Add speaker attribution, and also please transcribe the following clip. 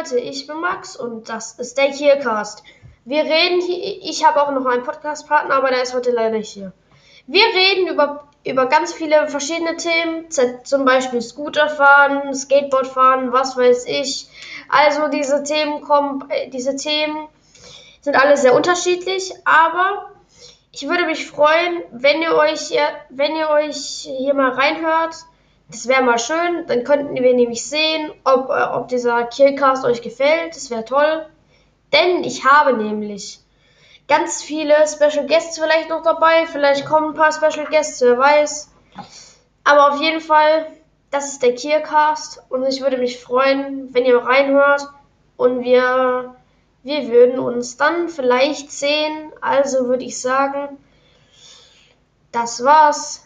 Speaker 1: Leute, ich bin Max und das ist der Kiercast. Wir reden hier, ich habe auch noch einen Podcastpartner, aber der ist heute leider nicht hier. Wir reden über, über ganz viele verschiedene Themen, zum Beispiel Scooterfahren, Skateboardfahren, was weiß ich. Also diese Themen kommen, äh, diese Themen sind alle sehr unterschiedlich, aber ich würde mich freuen, wenn ihr euch wenn ihr euch hier mal reinhört das wäre mal schön. Dann könnten wir nämlich sehen, ob, äh, ob dieser Killcast euch gefällt. Das wäre toll. Denn ich habe nämlich ganz viele Special Guests vielleicht noch dabei. Vielleicht kommen ein paar Special Guests, wer weiß. Aber auf jeden Fall, das ist der Kiercast. Und ich würde mich freuen, wenn ihr reinhört. Und wir, wir würden uns dann vielleicht sehen. Also würde ich sagen, das war's.